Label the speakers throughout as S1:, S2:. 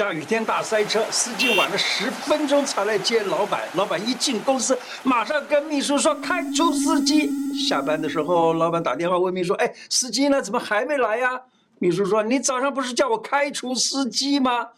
S1: 下雨天大塞车，司机晚了十分钟才来接老板。老板一进公司，马上跟秘书说开除司机。下班的时候，老板打电话问秘书：“哎，司机呢？怎么还没来呀？”秘书说：“你早上不是叫我开除司机吗？”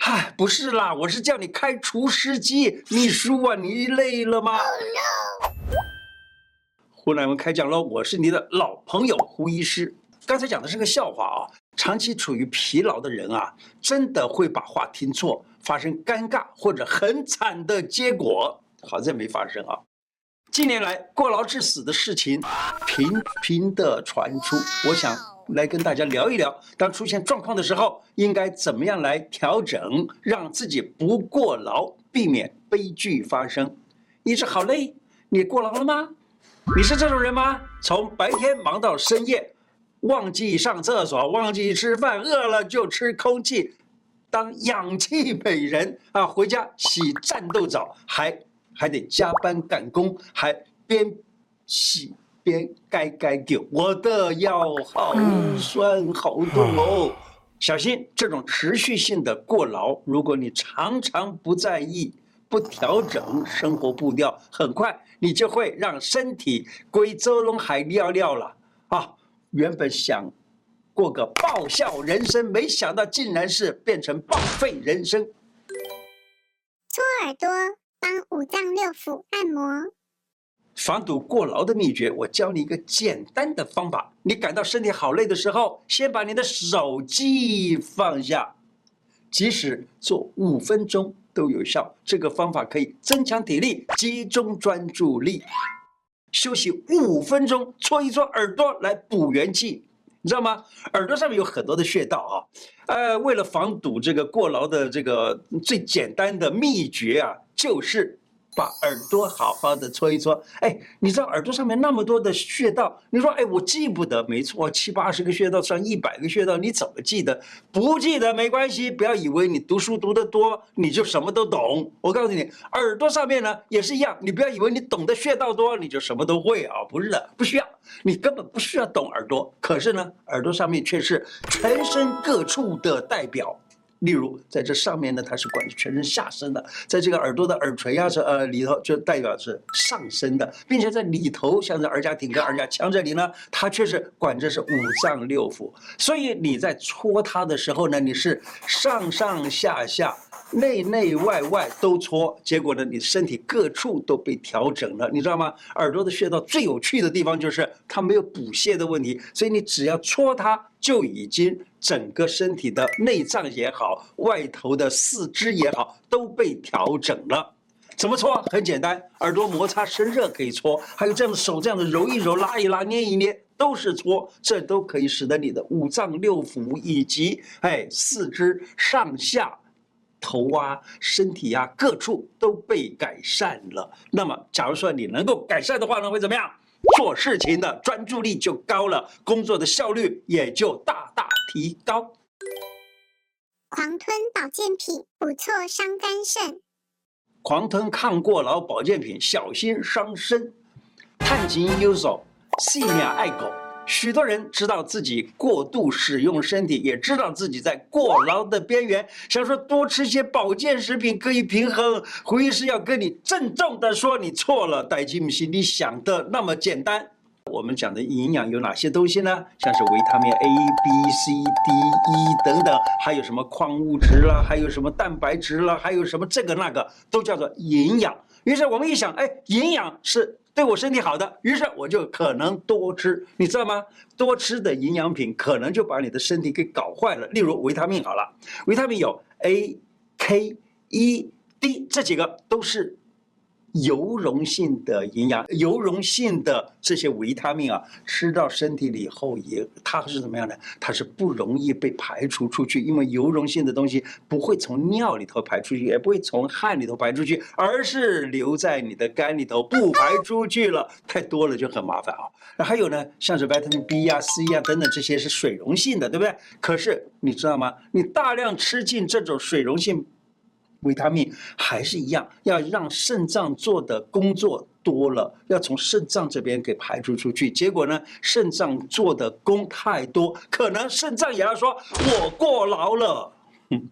S1: 嗨，不是啦，我是叫你开除司机。秘书啊，你累了吗？胡乃文开讲喽！我是你的老朋友胡医师。刚才讲的是个笑话啊。长期处于疲劳的人啊，真的会把话听错，发生尴尬或者很惨的结果。好在没发生啊。近年来过劳致死的事情频频的传出，我想来跟大家聊一聊，当出现状况的时候，应该怎么样来调整，让自己不过劳，避免悲剧发生。医师好累，你过劳了吗？你是这种人吗？从白天忙到深夜。忘记上厕所，忘记吃饭，饿了就吃空气，当氧气美人啊！回家洗战斗澡，还还得加班赶工，还边洗边该该丢，我的腰好酸好痛哦！小心这种持续性的过劳，如果你常常不在意、不调整生活步调，很快你就会让身体归周龙海尿尿了啊！原本想过个爆笑人生，没想到竟然是变成报废人生。
S2: 搓耳朵，帮五脏六腑按摩。
S1: 防堵过劳的秘诀，我教你一个简单的方法。你感到身体好累的时候，先把你的手机放下，即使做五分钟都有效。这个方法可以增强体力，集中专注力。休息五分钟，搓一搓耳朵来补元气，你知道吗？耳朵上面有很多的穴道啊，呃，为了防堵这个过劳的这个最简单的秘诀啊，就是。把耳朵好好的搓一搓，哎，你知道耳朵上面那么多的穴道，你说，哎，我记不得，没错，七八十个穴道，上一百个穴道，你怎么记得？不记得没关系，不要以为你读书读得多，你就什么都懂。我告诉你，耳朵上面呢也是一样，你不要以为你懂得穴道多，你就什么都会啊，不是的，不需要，你根本不需要懂耳朵，可是呢，耳朵上面却是全身各处的代表。例如，在这上面呢，它是管全身下身的；在这个耳朵的耳垂呀，这呃里头就代表是上身的，并且在里头，像这耳甲顶跟耳甲腔这里呢，它却是管着是五脏六腑。所以你在搓它的时候呢，你是上上下下。内内外外都搓，结果呢，你身体各处都被调整了，你知道吗？耳朵的穴道最有趣的地方就是它没有补泻的问题，所以你只要搓它，就已经整个身体的内脏也好，外头的四肢也好，都被调整了。怎么搓？很简单，耳朵摩擦生热可以搓，还有这样的手这样的揉一揉、拉一拉、捏一捏，都是搓，这都可以使得你的五脏六腑以及哎四肢上下。头啊，身体啊，各处都被改善了。那么，假如说你能够改善的话呢，会怎么样？做事情的专注力就高了，工作的效率也就大大提高。
S2: 狂吞保健品，不错伤肝肾。
S1: 狂吞抗过劳保健品，小心伤身。探井有手，细鸟爱狗。许多人知道自己过度使用身体，也知道自己在过劳的边缘，想说多吃些保健食品可以平衡。胡医师要跟你郑重的说，你错了，代金不是你想的那么简单。我们讲的营养有哪些东西呢？像是维他命 A、B、C、D、E 等等，还有什么矿物质啦，还有什么蛋白质啦，还有什么这个那个，都叫做营养。于是我们一想，哎，营养是。对我身体好的，于是我就可能多吃，你知道吗？多吃的营养品可能就把你的身体给搞坏了。例如维他命好了，维他命有 A、K、E、D 这几个都是。油溶性的营养，油溶性的这些维他命啊，吃到身体里以后也，它是怎么样的？它是不容易被排除出去，因为油溶性的东西不会从尿里头排出去，也不会从汗里头排出去，而是留在你的肝里头不排出去了。太多了就很麻烦啊。那还有呢，像是维他命 B 呀、C 呀等等这些是水溶性的，对不对？可是你知道吗？你大量吃进这种水溶性。维他命还是一样，要让肾脏做的工作多了，要从肾脏这边给排除出去。结果呢，肾脏做的功太多，可能肾脏也要说“我过劳了”。嗯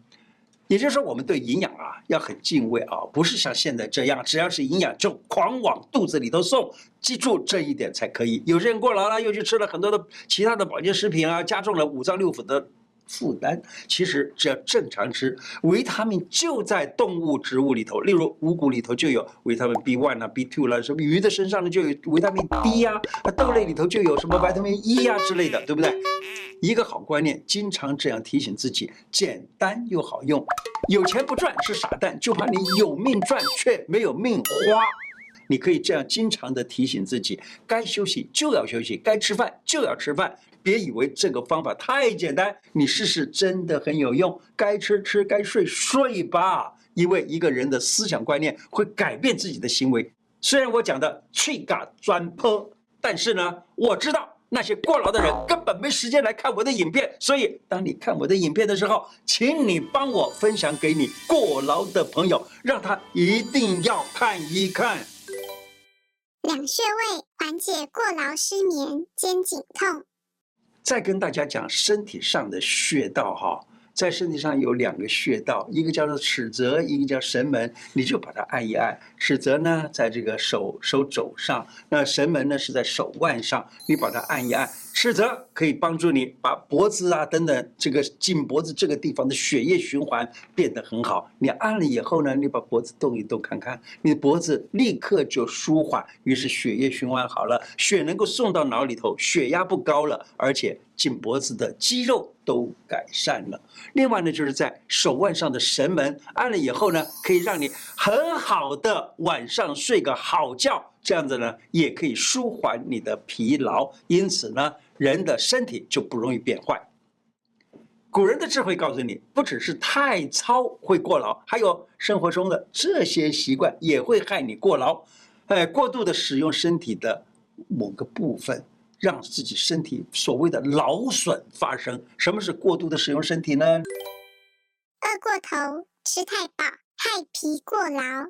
S1: 也就是说，我们对营养啊要很敬畏啊，不是像现在这样，只要是营养就狂往肚子里头送。记住这一点才可以。有些人过劳了，又去吃了很多的其他的保健食品啊，加重了五脏六腑的负担。其实只要正常吃，维他命就在动物植物里头，例如五谷里头就有维他命 B one 啊，B two 啦，什么鱼的身上呢就有维他命 D 呀，豆类里头就有什么维他命 E 呀之类的，对不对？一个好观念，经常这样提醒自己，简单又好用。有钱不赚是傻蛋，就怕你有命赚却没有命花。你可以这样经常的提醒自己，该休息就要休息，该吃饭就要吃饭。别以为这个方法太简单，你试试真的很有用。该吃吃，该睡睡吧。因为一个人的思想观念会改变自己的行为。虽然我讲的去嘎专坡，但是呢，我知道。那些过劳的人根本没时间来看我的影片，所以当你看我的影片的时候，请你帮我分享给你过劳的朋友，让他一定要看一看。
S2: 两穴位缓解过劳、失眠、肩颈痛。
S1: 再跟大家讲身体上的穴道哈。在身体上有两个穴道，一个叫做尺泽，一个叫神门，你就把它按一按。尺泽呢，在这个手手肘上；那神门呢，是在手腕上。你把它按一按。尺泽可以帮助你把脖子啊等等这个颈脖子这个地方的血液循环变得很好。你按了以后呢，你把脖子动一动看看，你的脖子立刻就舒缓，于是血液循环好了，血能够送到脑里头，血压不高了，而且颈脖子的肌肉都改善了。另外呢，就是在手腕上的神门按了以后呢，可以让你很好的晚上睡个好觉。这样子呢，也可以舒缓你的疲劳，因此呢，人的身体就不容易变坏。古人的智慧告诉你，不只是太操会过劳，还有生活中的这些习惯也会害你过劳。哎，过度的使用身体的某个部分，让自己身体所谓的劳损发生。什么是过度的使用身体呢？
S2: 饿过头，吃太饱，害脾过劳。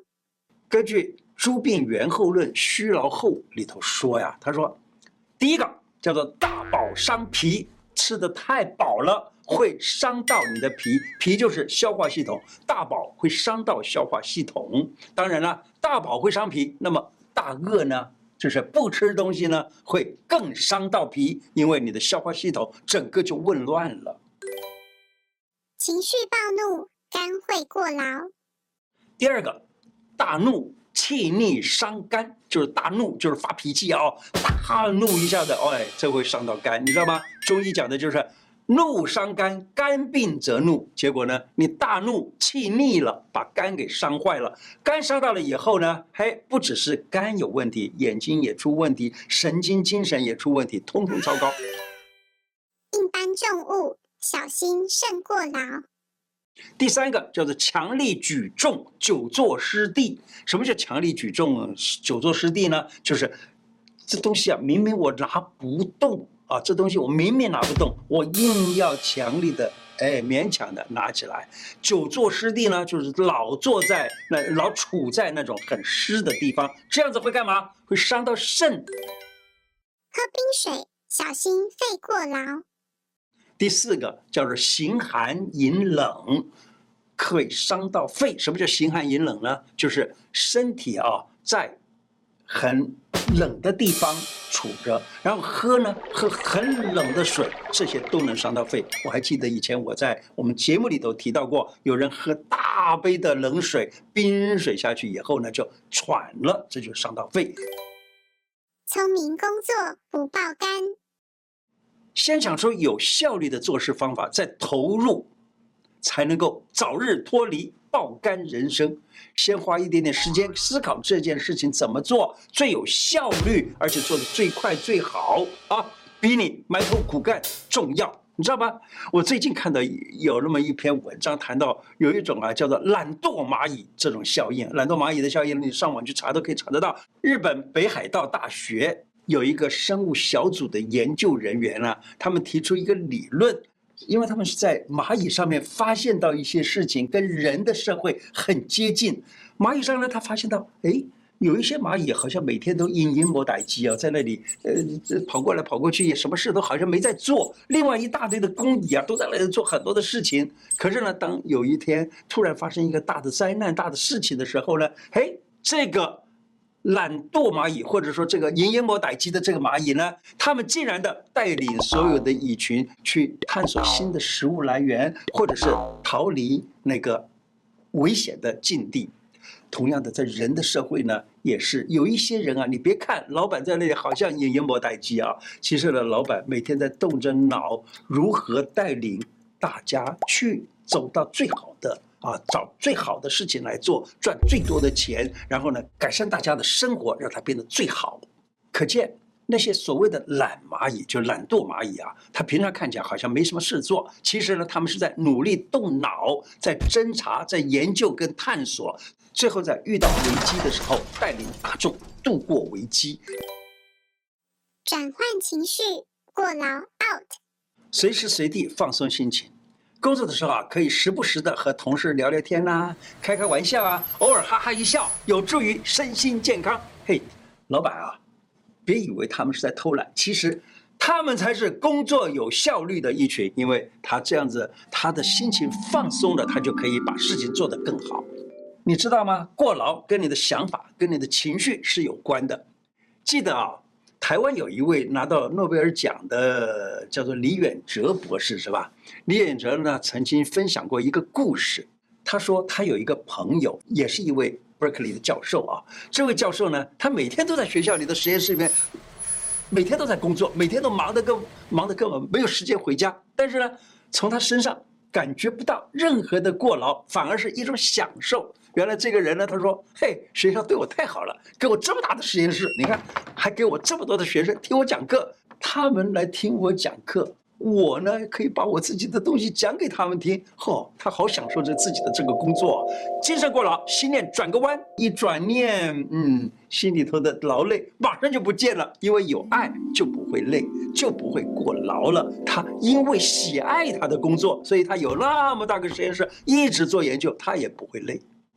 S1: 根据《诸病源候论·虚劳后》里头说呀，他说，第一个叫做大饱伤脾，吃的太饱了会伤到你的脾，脾就是消化系统，大饱会伤到消化系统。当然了，大饱会伤脾，那么大饿呢，就是不吃东西呢，会更伤到脾，因为你的消化系统整个就紊乱了。
S2: 情绪暴怒，肝会过劳。
S1: 第二个，大怒。气逆伤肝，就是大怒，就是发脾气啊、哦，大怒一下子，哎，这会伤到肝，你知道吗？中医讲的就是怒伤肝，肝病则怒。结果呢，你大怒，气逆了，把肝给伤坏了。肝伤到了以后呢，嘿，不只是肝有问题，眼睛也出问题，神经精神也出问题，通通糟糕。
S2: 硬搬重物，小心肾过劳。
S1: 第三个叫做强力举重，久坐失地。什么叫强力举重，久坐失地呢？就是这东西啊，明明我拿不动啊，这东西我明明拿不动，我硬要强力的，哎，勉强的拿起来。久坐失地呢，就是老坐在那，老处在那种很湿的地方，这样子会干嘛？会伤到肾。
S2: 喝冰水，小心肺过劳。
S1: 第四个叫做形寒饮冷，可以伤到肺。什么叫形寒饮冷呢？就是身体啊在很冷的地方处着，然后喝呢喝很冷的水，这些都能伤到肺。我还记得以前我在我们节目里头提到过，有人喝大杯的冷水、冰水下去以后呢就喘了，这就伤到肺。
S2: 聪明工作不爆肝。
S1: 先想出有效率的做事方法，再投入，才能够早日脱离爆肝人生。先花一点点时间思考这件事情怎么做最有效率，而且做得最快最好啊，比你埋头苦干重要，你知道吗？我最近看到有那么一篇文章，谈到有一种啊叫做懒惰蚂蚁这种效应。懒惰蚂蚁的效应，你上网去查都可以查得到。日本北海道大学。有一个生物小组的研究人员啊，他们提出一个理论，因为他们是在蚂蚁上面发现到一些事情跟人的社会很接近。蚂蚁上呢，他发现到，哎，有一些蚂蚁好像每天都隐隐没待机啊，在那里呃跑过来跑过去，什么事都好像没在做。另外一大堆的工蚁啊，都在那里做很多的事情。可是呢，当有一天突然发生一个大的灾难、大的事情的时候呢，嘿，这个懒惰蚂蚁或者说这个隐隐没待机的这个蚂蚁呢，他们竟然的带领所有的蚁群去探索新的食物来源，或者是逃离那个危险的境地。同样的，在人的社会呢，也是有一些人啊。你别看老板在那里好像隐隐没待机啊，其实呢，老板每天在动着脑，如何带领大家去走到最好的啊，找最好的事情来做，赚最多的钱，然后呢，改善大家的生活，让它变得最好。可见。那些所谓的懒蚂蚁，就懒惰蚂蚁啊，它平常看起来好像没什么事做，其实呢，他们是在努力动脑，在侦查，在研究跟探索，最后在遇到危机的时候，带领大众度过危机。
S2: 转换情绪，过劳 out，
S1: 随时随地放松心情。工作的时候啊，可以时不时的和同事聊聊天呐，开开玩笑啊，偶尔哈哈一笑，有助于身心健康。嘿，老板啊。别以为他们是在偷懒，其实他们才是工作有效率的一群，因为他这样子，他的心情放松了，他就可以把事情做得更好。你知道吗？过劳跟你的想法、跟你的情绪是有关的。记得啊，台湾有一位拿到诺贝尔奖的，叫做李远哲博士，是吧？李远哲呢，曾经分享过一个故事，他说他有一个朋友，也是一位。伯克利的教授啊，这位教授呢，他每天都在学校里的实验室里面，每天都在工作，每天都忙得跟忙得根本没有时间回家。但是呢，从他身上感觉不到任何的过劳，反而是一种享受。原来这个人呢，他说：“嘿，学校对我太好了，给我这么大的实验室，你看，还给我这么多的学生听我讲课，他们来听我讲课。”我呢，可以把我自己的东西讲给他们听，嚯，他好享受着自己的这个工作，精神过劳，心念转个弯，一转念，嗯，心里头的劳累马上就不见了，因为有爱就不会累，就不会过劳了。他因为喜爱他的工作，所以他有那么大个实验室，一直做研究，他也不会累。